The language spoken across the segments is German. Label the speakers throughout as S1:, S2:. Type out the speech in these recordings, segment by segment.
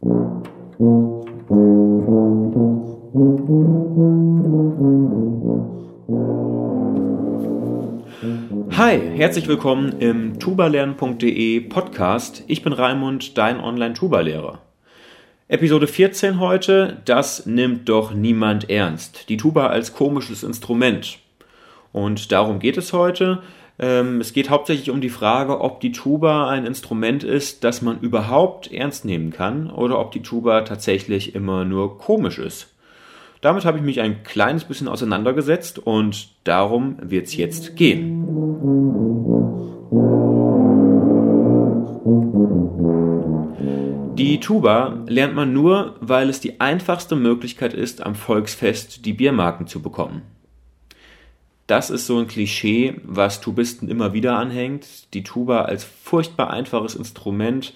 S1: Hi, herzlich willkommen im tubalernen.de Podcast. Ich bin Raimund, dein Online-Tuba-Lehrer. Episode 14 heute, das nimmt doch niemand ernst. Die Tuba als komisches Instrument. Und darum geht es heute. Ähm, es geht hauptsächlich um die Frage, ob die Tuba ein Instrument ist, das man überhaupt ernst nehmen kann oder ob die Tuba tatsächlich immer nur komisch ist. Damit habe ich mich ein kleines bisschen auseinandergesetzt und darum wird es jetzt gehen. Die Tuba lernt man nur, weil es die einfachste Möglichkeit ist, am Volksfest die Biermarken zu bekommen. Das ist so ein Klischee, was Tubisten immer wieder anhängt. Die Tuba als furchtbar einfaches Instrument.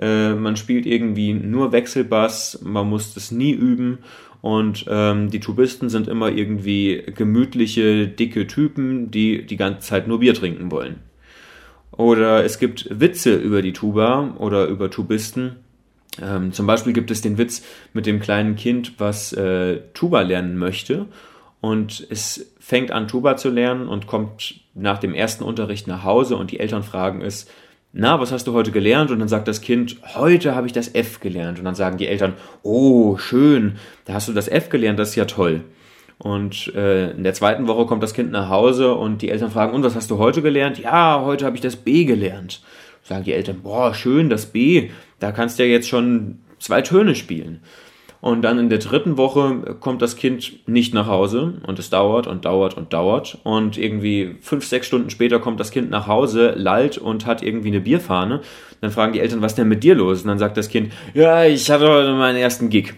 S1: Äh, man spielt irgendwie nur Wechselbass, man muss das nie üben und ähm, die Tubisten sind immer irgendwie gemütliche, dicke Typen, die die ganze Zeit nur Bier trinken wollen. Oder es gibt Witze über die Tuba oder über Tubisten. Ähm, zum Beispiel gibt es den Witz mit dem kleinen Kind, was äh, Tuba lernen möchte. Und es fängt an, Tuba zu lernen und kommt nach dem ersten Unterricht nach Hause und die Eltern fragen es, na, was hast du heute gelernt? Und dann sagt das Kind, heute habe ich das F gelernt. Und dann sagen die Eltern, oh, schön, da hast du das F gelernt, das ist ja toll. Und äh, in der zweiten Woche kommt das Kind nach Hause und die Eltern fragen, und was hast du heute gelernt? Ja, heute habe ich das B gelernt. Sagen die Eltern, boah, schön, das B, da kannst du ja jetzt schon zwei Töne spielen. Und dann in der dritten Woche kommt das Kind nicht nach Hause und es dauert und dauert und dauert. Und irgendwie fünf, sechs Stunden später kommt das Kind nach Hause, lallt und hat irgendwie eine Bierfahne. Dann fragen die Eltern, was denn mit dir los? Und dann sagt das Kind, ja, ich hatte heute meinen ersten Gig.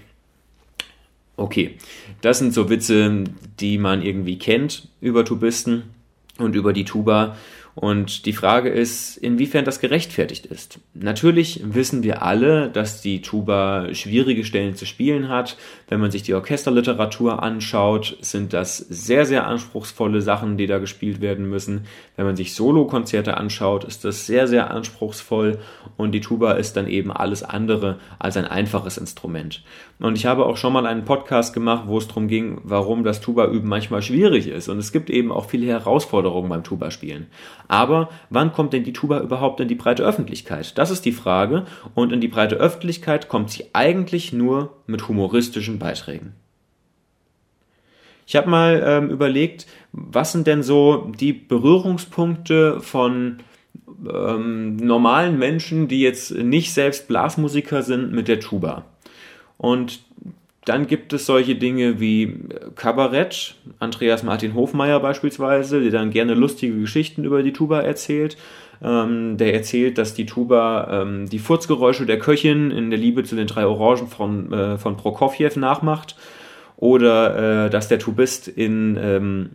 S1: Okay, das sind so Witze, die man irgendwie kennt über Tubisten und über die Tuba. Und die Frage ist, inwiefern das gerechtfertigt ist. Natürlich wissen wir alle, dass die Tuba schwierige Stellen zu spielen hat. Wenn man sich die Orchesterliteratur anschaut, sind das sehr, sehr anspruchsvolle Sachen, die da gespielt werden müssen. Wenn man sich Solokonzerte anschaut, ist das sehr, sehr anspruchsvoll und die Tuba ist dann eben alles andere als ein einfaches Instrument. Und ich habe auch schon mal einen Podcast gemacht, wo es darum ging, warum das Tuba-Üben manchmal schwierig ist. Und es gibt eben auch viele Herausforderungen beim Tuba-Spielen. Aber wann kommt denn die Tuba überhaupt in die breite Öffentlichkeit? Das ist die Frage. Und in die breite Öffentlichkeit kommt sie eigentlich nur mit humoristischen Beiträgen. Ich habe mal ähm, überlegt, was sind denn so die Berührungspunkte von ähm, normalen Menschen, die jetzt nicht selbst Blasmusiker sind, mit der Tuba. Und dann gibt es solche Dinge wie Kabarett, Andreas Martin Hofmeier beispielsweise, der dann gerne lustige Geschichten über die Tuba erzählt. Ähm, der erzählt, dass die Tuba ähm, die Furzgeräusche der Köchin in der Liebe zu den drei Orangen von, äh, von Prokofjew nachmacht. Oder äh, dass der Tubist in, ähm,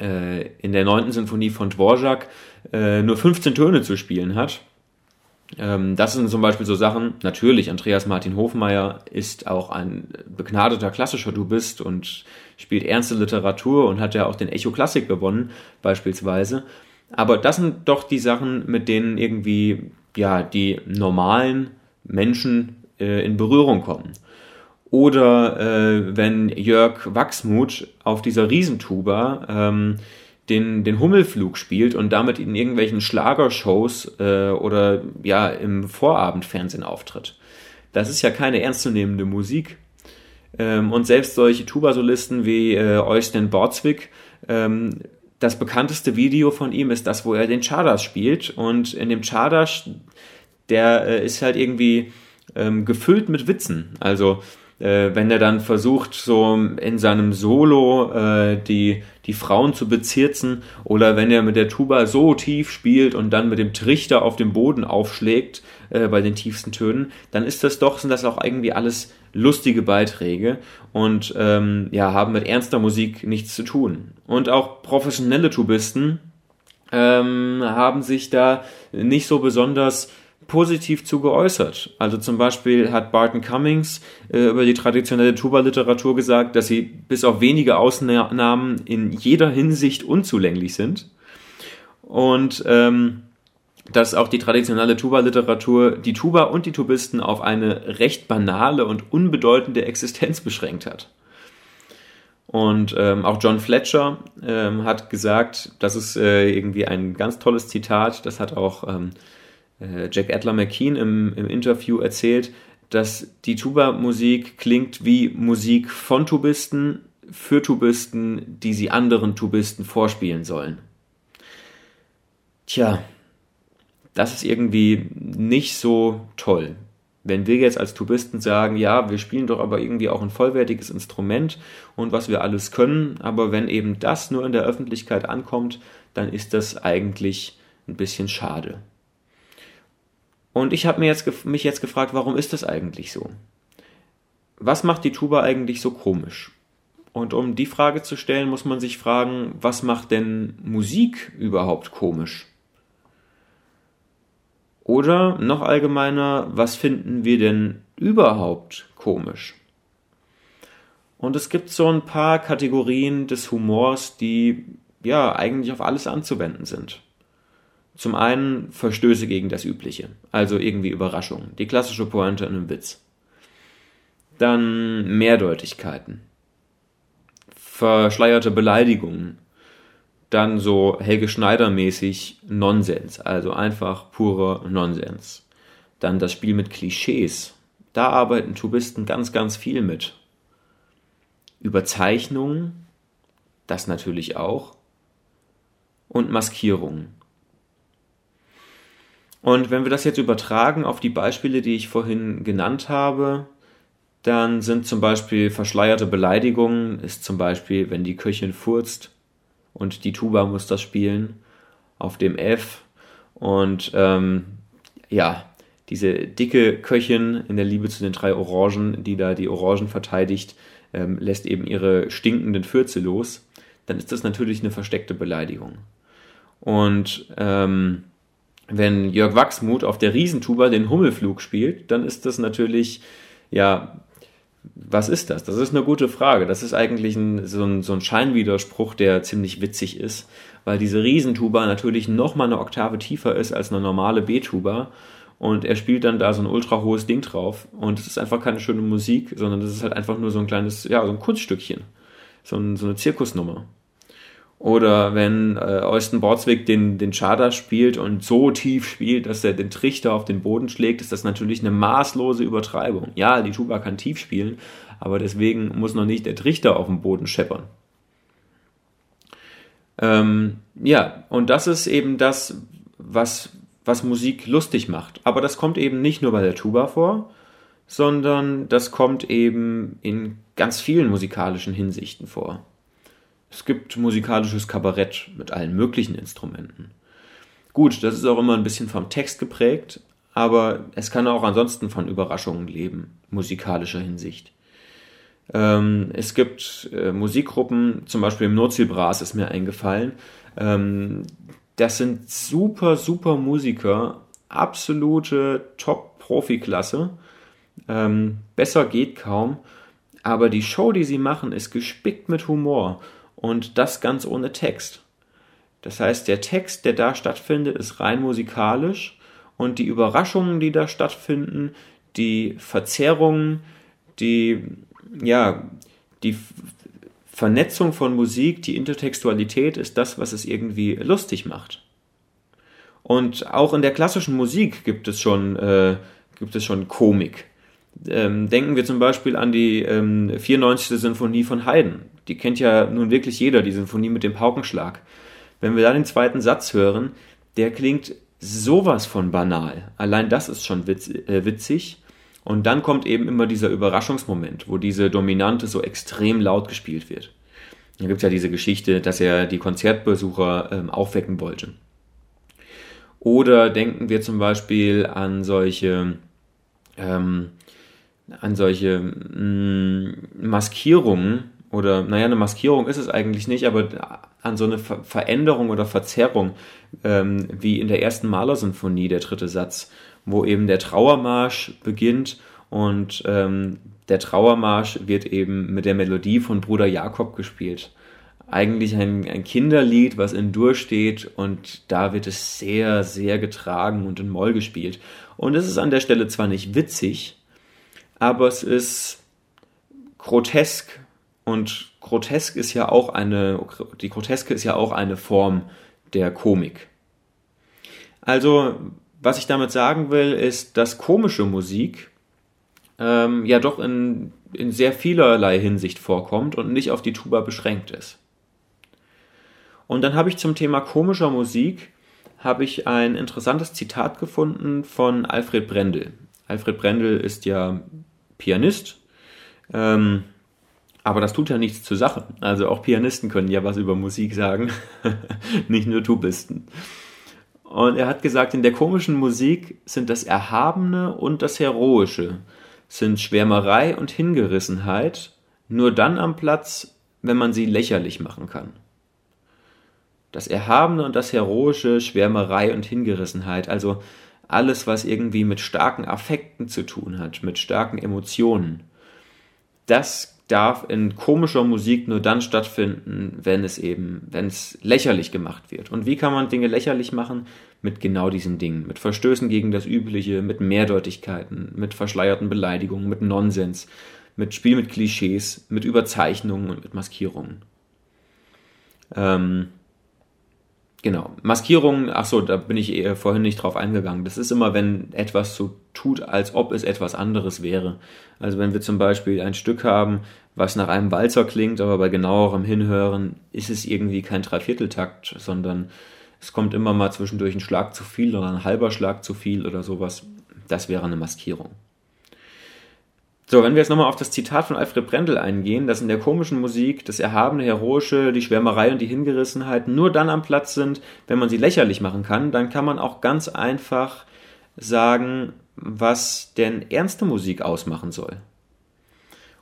S1: äh, in der neunten Sinfonie von Dvorak äh, nur 15 Töne zu spielen hat. Ähm, das sind zum Beispiel so Sachen, natürlich, Andreas Martin Hofmeier ist auch ein begnadeter klassischer Dubist und spielt ernste Literatur und hat ja auch den Echo Klassik gewonnen, beispielsweise. Aber das sind doch die Sachen, mit denen irgendwie ja die normalen Menschen äh, in Berührung kommen. Oder äh, wenn Jörg Wachsmuth auf dieser Riesentuba ähm, den, den Hummelflug spielt und damit in irgendwelchen Schlagershows äh, oder ja im Vorabendfernsehen auftritt. Das ist ja keine ernstzunehmende Musik. Ähm, und selbst solche Tuba-Solisten wie äh, Eusten Bortzwick, ähm, das bekannteste Video von ihm ist das, wo er den Chardas spielt. Und in dem Chardas, der äh, ist halt irgendwie ähm, gefüllt mit Witzen. Also äh, wenn er dann versucht, so in seinem Solo äh, die, die Frauen zu bezirzen oder wenn er mit der Tuba so tief spielt und dann mit dem Trichter auf dem Boden aufschlägt äh, bei den tiefsten Tönen, dann ist das doch, sind das auch irgendwie alles lustige Beiträge und ähm, ja, haben mit ernster Musik nichts zu tun. Und auch professionelle Tubisten ähm, haben sich da nicht so besonders positiv zu geäußert. Also zum Beispiel hat Barton Cummings äh, über die traditionelle Tuba-Literatur gesagt, dass sie bis auf wenige Ausnahmen in jeder Hinsicht unzulänglich sind. Und ähm, dass auch die traditionelle Tuba-Literatur die Tuba und die Tubisten auf eine recht banale und unbedeutende Existenz beschränkt hat. Und ähm, auch John Fletcher ähm, hat gesagt, das ist äh, irgendwie ein ganz tolles Zitat, das hat auch ähm, äh, Jack Adler McKean im, im Interview erzählt, dass die Tuba-Musik klingt wie Musik von Tubisten für Tubisten, die sie anderen Tubisten vorspielen sollen. Tja, das ist irgendwie nicht so toll. Wenn wir jetzt als Tubisten sagen, ja, wir spielen doch aber irgendwie auch ein vollwertiges Instrument und was wir alles können, aber wenn eben das nur in der Öffentlichkeit ankommt, dann ist das eigentlich ein bisschen schade. Und ich habe mich jetzt gefragt, warum ist das eigentlich so? Was macht die Tuba eigentlich so komisch? Und um die Frage zu stellen, muss man sich fragen, was macht denn Musik überhaupt komisch? Oder noch allgemeiner, was finden wir denn überhaupt komisch? Und es gibt so ein paar Kategorien des Humors, die ja eigentlich auf alles anzuwenden sind. Zum einen Verstöße gegen das Übliche, also irgendwie Überraschungen, die klassische Pointe in einem Witz. Dann Mehrdeutigkeiten, verschleierte Beleidigungen, dann so Helge Schneider mäßig Nonsens, also einfach purer Nonsens. Dann das Spiel mit Klischees. Da arbeiten Tubisten ganz, ganz viel mit. Überzeichnungen, das natürlich auch. Und Maskierungen. Und wenn wir das jetzt übertragen auf die Beispiele, die ich vorhin genannt habe, dann sind zum Beispiel verschleierte Beleidigungen, ist zum Beispiel, wenn die Köchin furzt, und die Tuba muss das spielen auf dem F. Und ähm, ja, diese dicke Köchin in der Liebe zu den drei Orangen, die da die Orangen verteidigt, ähm, lässt eben ihre stinkenden Fürze los, dann ist das natürlich eine versteckte Beleidigung. Und ähm, wenn Jörg Wachsmuth auf der Riesentuba den Hummelflug spielt, dann ist das natürlich ja was ist das? Das ist eine gute Frage. Das ist eigentlich ein, so, ein, so ein Scheinwiderspruch, der ziemlich witzig ist, weil diese Riesentuba natürlich nochmal eine Oktave tiefer ist als eine normale B-Tuba. Und er spielt dann da so ein ultra hohes Ding drauf. Und es ist einfach keine schöne Musik, sondern das ist halt einfach nur so ein kleines, ja, so ein Kunststückchen. So, ein, so eine Zirkusnummer. Oder wenn äh, Bordswick den, den Charter spielt und so tief spielt, dass er den Trichter auf den Boden schlägt, ist das natürlich eine maßlose Übertreibung. Ja, die Tuba kann tief spielen, aber deswegen muss noch nicht der Trichter auf dem Boden scheppern. Ähm, ja, und das ist eben das, was, was Musik lustig macht. Aber das kommt eben nicht nur bei der Tuba vor, sondern das kommt eben in ganz vielen musikalischen Hinsichten vor. Es gibt musikalisches Kabarett mit allen möglichen Instrumenten. Gut, das ist auch immer ein bisschen vom Text geprägt, aber es kann auch ansonsten von Überraschungen leben, musikalischer Hinsicht. Ähm, es gibt äh, Musikgruppen, zum Beispiel im Nordseebras ist mir eingefallen. Ähm, das sind super, super Musiker, absolute Top-Profi-Klasse. Ähm, besser geht kaum. Aber die Show, die sie machen, ist gespickt mit Humor und das ganz ohne Text. Das heißt, der Text, der da stattfindet, ist rein musikalisch und die Überraschungen, die da stattfinden, die Verzerrungen, die, ja, die Vernetzung von Musik, die Intertextualität ist das, was es irgendwie lustig macht. Und auch in der klassischen Musik gibt es schon, äh, gibt es schon Komik. Ähm, denken wir zum Beispiel an die ähm, 94. Sinfonie von Haydn. Die kennt ja nun wirklich jeder, die Sinfonie mit dem Paukenschlag. Wenn wir da den zweiten Satz hören, der klingt sowas von banal. Allein das ist schon witz, äh, witzig. Und dann kommt eben immer dieser Überraschungsmoment, wo diese Dominante so extrem laut gespielt wird. Da gibt es ja diese Geschichte, dass er die Konzertbesucher ähm, aufwecken wollte. Oder denken wir zum Beispiel an solche ähm, an solche mh, mm, Maskierungen oder, naja, eine Maskierung ist es eigentlich nicht, aber an so eine Ver Veränderung oder Verzerrung, ähm, wie in der ersten Malersinfonie, der dritte Satz, wo eben der Trauermarsch beginnt und ähm, der Trauermarsch wird eben mit der Melodie von Bruder Jakob gespielt. eigentlich ein, ein Kinderlied, was in Dur steht und da wird es sehr, sehr getragen und in Moll gespielt. Und es ist an der Stelle zwar nicht witzig, aber es ist grotesk und grotesk ist ja auch eine, die Groteske ist ja auch eine Form der Komik. Also, was ich damit sagen will, ist, dass komische Musik ähm, ja doch in, in sehr vielerlei Hinsicht vorkommt und nicht auf die Tuba beschränkt ist. Und dann habe ich zum Thema komischer Musik habe ich ein interessantes Zitat gefunden von Alfred Brendel. Alfred Brendel ist ja Pianist, ähm, aber das tut ja nichts zur Sache. Also auch Pianisten können ja was über Musik sagen, nicht nur Tubisten. Und er hat gesagt, in der komischen Musik sind das Erhabene und das Heroische, sind Schwärmerei und Hingerissenheit nur dann am Platz, wenn man sie lächerlich machen kann das Erhabene und das Heroische, Schwärmerei und Hingerissenheit, also alles, was irgendwie mit starken Affekten zu tun hat, mit starken Emotionen. Das darf in komischer Musik nur dann stattfinden, wenn es eben, wenn es lächerlich gemacht wird. Und wie kann man Dinge lächerlich machen? Mit genau diesen Dingen, mit Verstößen gegen das Übliche, mit Mehrdeutigkeiten, mit verschleierten Beleidigungen, mit Nonsens, mit Spiel mit Klischees, mit Überzeichnungen und mit Maskierungen. Ähm, Genau. Maskierung, ach so, da bin ich eher vorhin nicht drauf eingegangen. Das ist immer, wenn etwas so tut, als ob es etwas anderes wäre. Also wenn wir zum Beispiel ein Stück haben, was nach einem Walzer klingt, aber bei genauerem Hinhören ist es irgendwie kein Dreivierteltakt, sondern es kommt immer mal zwischendurch ein Schlag zu viel oder ein halber Schlag zu viel oder sowas. Das wäre eine Maskierung. So, wenn wir jetzt nochmal auf das Zitat von Alfred Brendel eingehen, dass in der komischen Musik das Erhabene, Heroische, die Schwärmerei und die Hingerissenheit nur dann am Platz sind, wenn man sie lächerlich machen kann, dann kann man auch ganz einfach sagen, was denn ernste Musik ausmachen soll.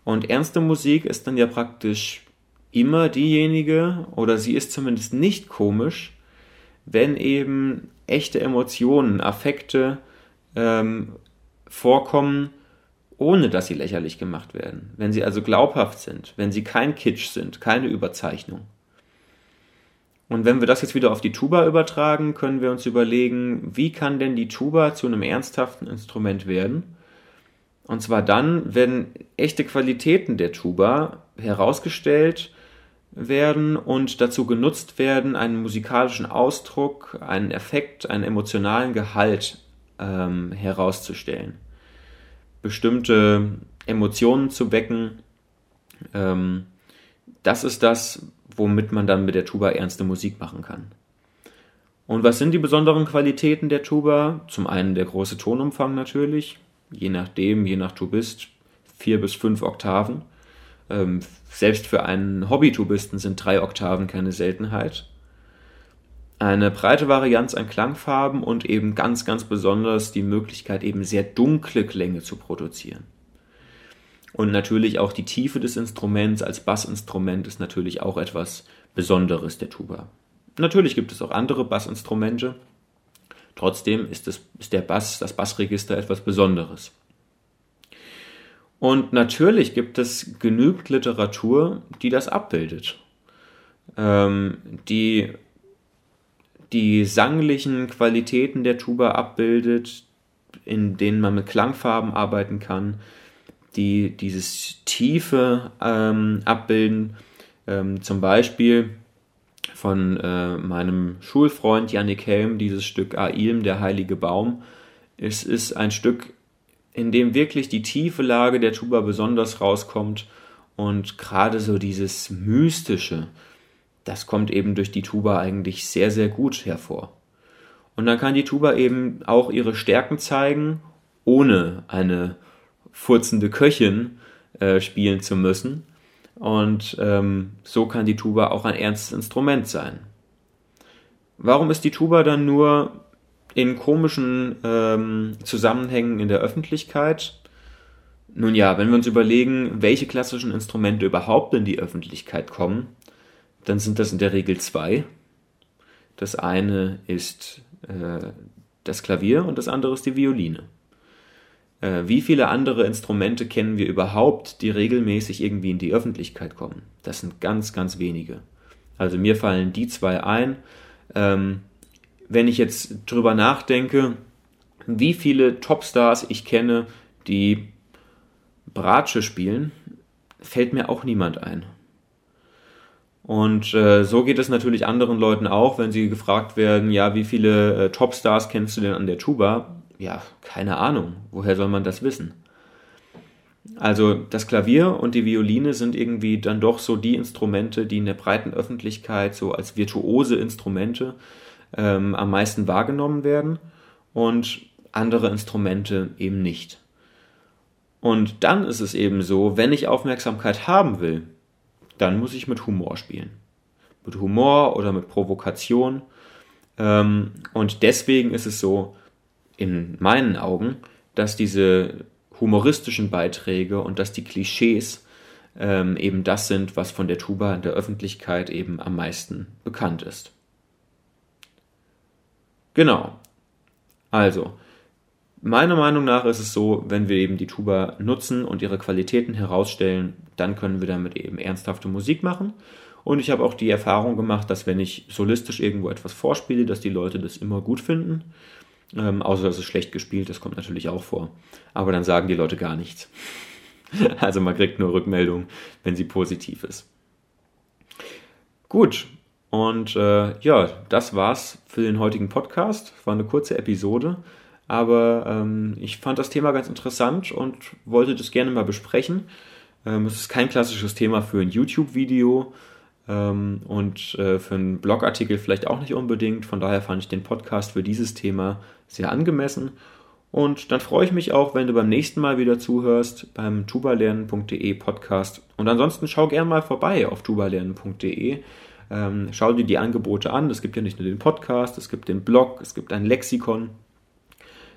S1: Und ernste Musik ist dann ja praktisch immer diejenige, oder sie ist zumindest nicht komisch, wenn eben echte Emotionen, Affekte ähm, vorkommen, ohne dass sie lächerlich gemacht werden, wenn sie also glaubhaft sind, wenn sie kein Kitsch sind, keine Überzeichnung. Und wenn wir das jetzt wieder auf die Tuba übertragen, können wir uns überlegen, wie kann denn die Tuba zu einem ernsthaften Instrument werden? Und zwar dann, wenn echte Qualitäten der Tuba herausgestellt werden und dazu genutzt werden, einen musikalischen Ausdruck, einen Effekt, einen emotionalen Gehalt ähm, herauszustellen bestimmte Emotionen zu wecken. Ähm, das ist das, womit man dann mit der Tuba ernste Musik machen kann. Und was sind die besonderen Qualitäten der Tuba? Zum einen der große Tonumfang natürlich, je nachdem, je nach Tubist, vier bis fünf Oktaven. Ähm, selbst für einen Hobby-Tubisten sind drei Oktaven keine Seltenheit eine breite Varianz an Klangfarben und eben ganz, ganz besonders die Möglichkeit, eben sehr dunkle Klänge zu produzieren. Und natürlich auch die Tiefe des Instruments als Bassinstrument ist natürlich auch etwas Besonderes der Tuba. Natürlich gibt es auch andere Bassinstrumente. Trotzdem ist, es, ist der Bass, das Bassregister etwas Besonderes. Und natürlich gibt es genügend Literatur, die das abbildet. Ähm, die die sanglichen Qualitäten der Tuba abbildet, in denen man mit Klangfarben arbeiten kann, die dieses Tiefe ähm, abbilden. Ähm, zum Beispiel von äh, meinem Schulfreund Yannick Helm dieses Stück Ailm, der heilige Baum. Es ist ein Stück, in dem wirklich die tiefe Lage der Tuba besonders rauskommt und gerade so dieses Mystische, das kommt eben durch die Tuba eigentlich sehr, sehr gut hervor. Und dann kann die Tuba eben auch ihre Stärken zeigen, ohne eine furzende Köchin äh, spielen zu müssen. Und ähm, so kann die Tuba auch ein ernstes Instrument sein. Warum ist die Tuba dann nur in komischen ähm, Zusammenhängen in der Öffentlichkeit? Nun ja, wenn wir uns überlegen, welche klassischen Instrumente überhaupt in die Öffentlichkeit kommen, dann sind das in der Regel zwei. Das eine ist äh, das Klavier und das andere ist die Violine. Äh, wie viele andere Instrumente kennen wir überhaupt, die regelmäßig irgendwie in die Öffentlichkeit kommen? Das sind ganz, ganz wenige. Also mir fallen die zwei ein. Ähm, wenn ich jetzt drüber nachdenke, wie viele Topstars ich kenne, die Bratsche spielen, fällt mir auch niemand ein. Und äh, so geht es natürlich anderen Leuten auch, wenn sie gefragt werden, ja, wie viele äh, Topstars kennst du denn an der Tuba? Ja, keine Ahnung. Woher soll man das wissen? Also das Klavier und die Violine sind irgendwie dann doch so die Instrumente, die in der breiten Öffentlichkeit so als virtuose Instrumente ähm, am meisten wahrgenommen werden und andere Instrumente eben nicht. Und dann ist es eben so, wenn ich Aufmerksamkeit haben will, dann muss ich mit Humor spielen. Mit Humor oder mit Provokation. Ähm, und deswegen ist es so, in meinen Augen, dass diese humoristischen Beiträge und dass die Klischees ähm, eben das sind, was von der Tuba in der Öffentlichkeit eben am meisten bekannt ist. Genau. Also, Meiner Meinung nach ist es so, wenn wir eben die Tuba nutzen und ihre Qualitäten herausstellen, dann können wir damit eben ernsthafte Musik machen. Und ich habe auch die Erfahrung gemacht, dass wenn ich solistisch irgendwo etwas vorspiele, dass die Leute das immer gut finden. Ähm, außer dass es schlecht gespielt, das kommt natürlich auch vor. Aber dann sagen die Leute gar nichts. also man kriegt nur Rückmeldung, wenn sie positiv ist. Gut, und äh, ja, das war's für den heutigen Podcast. War eine kurze Episode. Aber ähm, ich fand das Thema ganz interessant und wollte das gerne mal besprechen. Ähm, es ist kein klassisches Thema für ein YouTube-Video ähm, und äh, für einen Blogartikel vielleicht auch nicht unbedingt. Von daher fand ich den Podcast für dieses Thema sehr angemessen. Und dann freue ich mich auch, wenn du beim nächsten Mal wieder zuhörst beim tubalernen.de Podcast. Und ansonsten schau gerne mal vorbei auf tubalernen.de. Ähm, schau dir die Angebote an. Es gibt ja nicht nur den Podcast, es gibt den Blog, es gibt ein Lexikon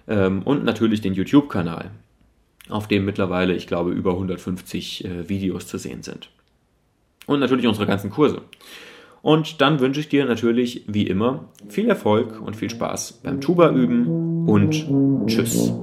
S1: ähm, und natürlich den YouTube-Kanal, auf dem mittlerweile, ich glaube, über 150 äh, Videos zu sehen sind. Und natürlich unsere ganzen Kurse. Und dann wünsche ich dir natürlich, wie immer, viel Erfolg und viel Spaß beim Tuba üben und tschüss.